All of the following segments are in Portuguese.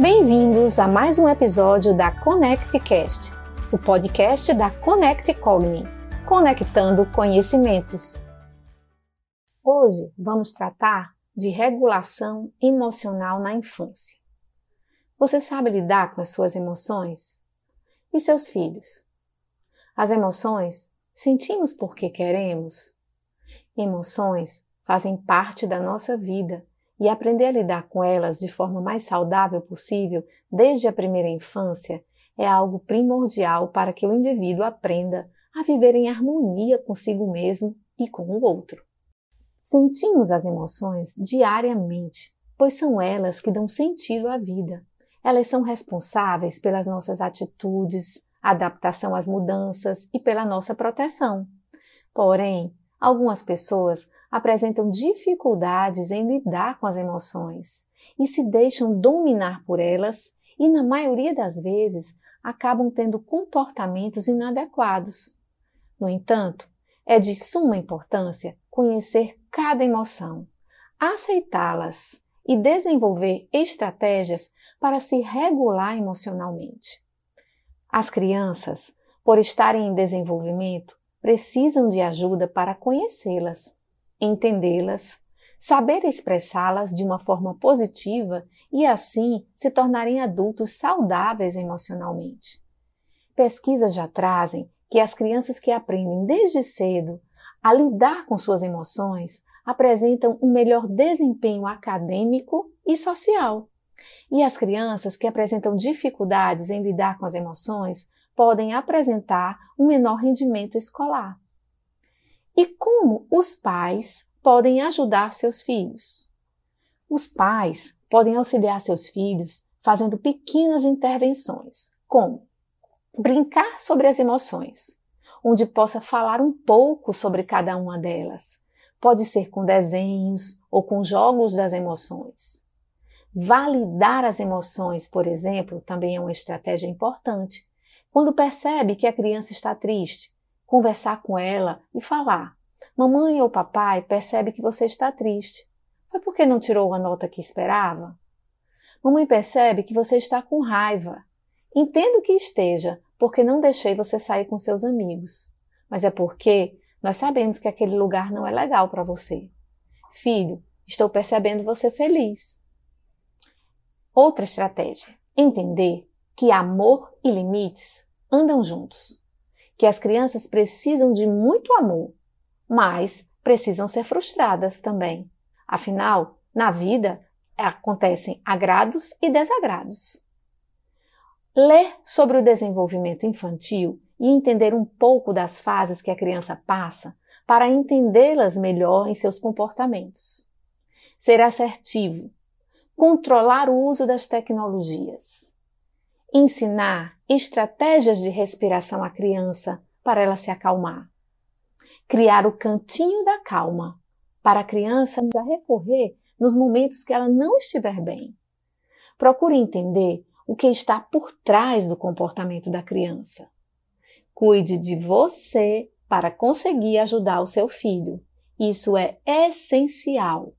Bem-vindos a mais um episódio da ConnectCast, o podcast da Connect Cogni, conectando conhecimentos. Hoje vamos tratar de regulação emocional na infância. Você sabe lidar com as suas emoções? E seus filhos? As emoções sentimos porque queremos? Emoções fazem parte da nossa vida e aprender a lidar com elas de forma mais saudável possível desde a primeira infância é algo primordial para que o indivíduo aprenda a viver em harmonia consigo mesmo e com o outro. Sentimos as emoções diariamente, pois são elas que dão sentido à vida. Elas são responsáveis pelas nossas atitudes, adaptação às mudanças e pela nossa proteção. Porém, algumas pessoas apresentam dificuldades em lidar com as emoções e se deixam dominar por elas e, na maioria das vezes, acabam tendo comportamentos inadequados. No entanto, é de suma importância conhecer cada emoção, aceitá-las e desenvolver estratégias para se regular emocionalmente. As crianças, por estarem em desenvolvimento, precisam de ajuda para conhecê-las entendê-las, saber expressá-las de uma forma positiva e assim se tornarem adultos saudáveis emocionalmente. Pesquisas já trazem que as crianças que aprendem desde cedo a lidar com suas emoções apresentam um melhor desempenho acadêmico e social. E as crianças que apresentam dificuldades em lidar com as emoções podem apresentar um menor rendimento escolar. E como os pais podem ajudar seus filhos? Os pais podem auxiliar seus filhos fazendo pequenas intervenções, como brincar sobre as emoções, onde possa falar um pouco sobre cada uma delas. Pode ser com desenhos ou com jogos das emoções. Validar as emoções, por exemplo, também é uma estratégia importante. Quando percebe que a criança está triste, conversar com ela e falar: Mamãe ou papai percebe que você está triste. Foi porque não tirou a nota que esperava? Mamãe percebe que você está com raiva. Entendo que esteja, porque não deixei você sair com seus amigos. Mas é porque nós sabemos que aquele lugar não é legal para você. Filho, estou percebendo você feliz. Outra estratégia: entender que amor e limites andam juntos que as crianças precisam de muito amor, mas precisam ser frustradas também. Afinal, na vida acontecem agrados e desagrados. Ler sobre o desenvolvimento infantil e entender um pouco das fases que a criança passa para entendê-las melhor em seus comportamentos. Ser assertivo, controlar o uso das tecnologias, ensinar estratégias de respiração à criança para ela se acalmar. Criar o cantinho da calma para a criança já recorrer nos momentos que ela não estiver bem. Procure entender o que está por trás do comportamento da criança. Cuide de você para conseguir ajudar o seu filho. Isso é essencial.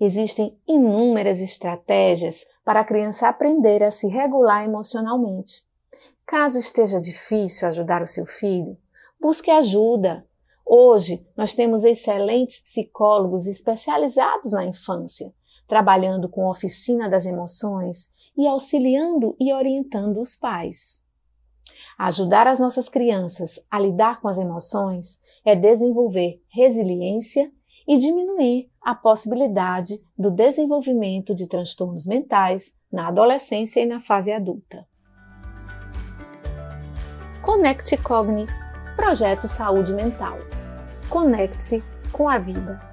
Existem inúmeras estratégias para a criança aprender a se regular emocionalmente. Caso esteja difícil ajudar o seu filho, busque ajuda. Hoje nós temos excelentes psicólogos especializados na infância, trabalhando com oficina das emoções e auxiliando e orientando os pais. Ajudar as nossas crianças a lidar com as emoções é desenvolver resiliência e diminuir a possibilidade do desenvolvimento de transtornos mentais na adolescência e na fase adulta. Conecte Cogni Projeto Saúde Mental. Conecte-se com a vida.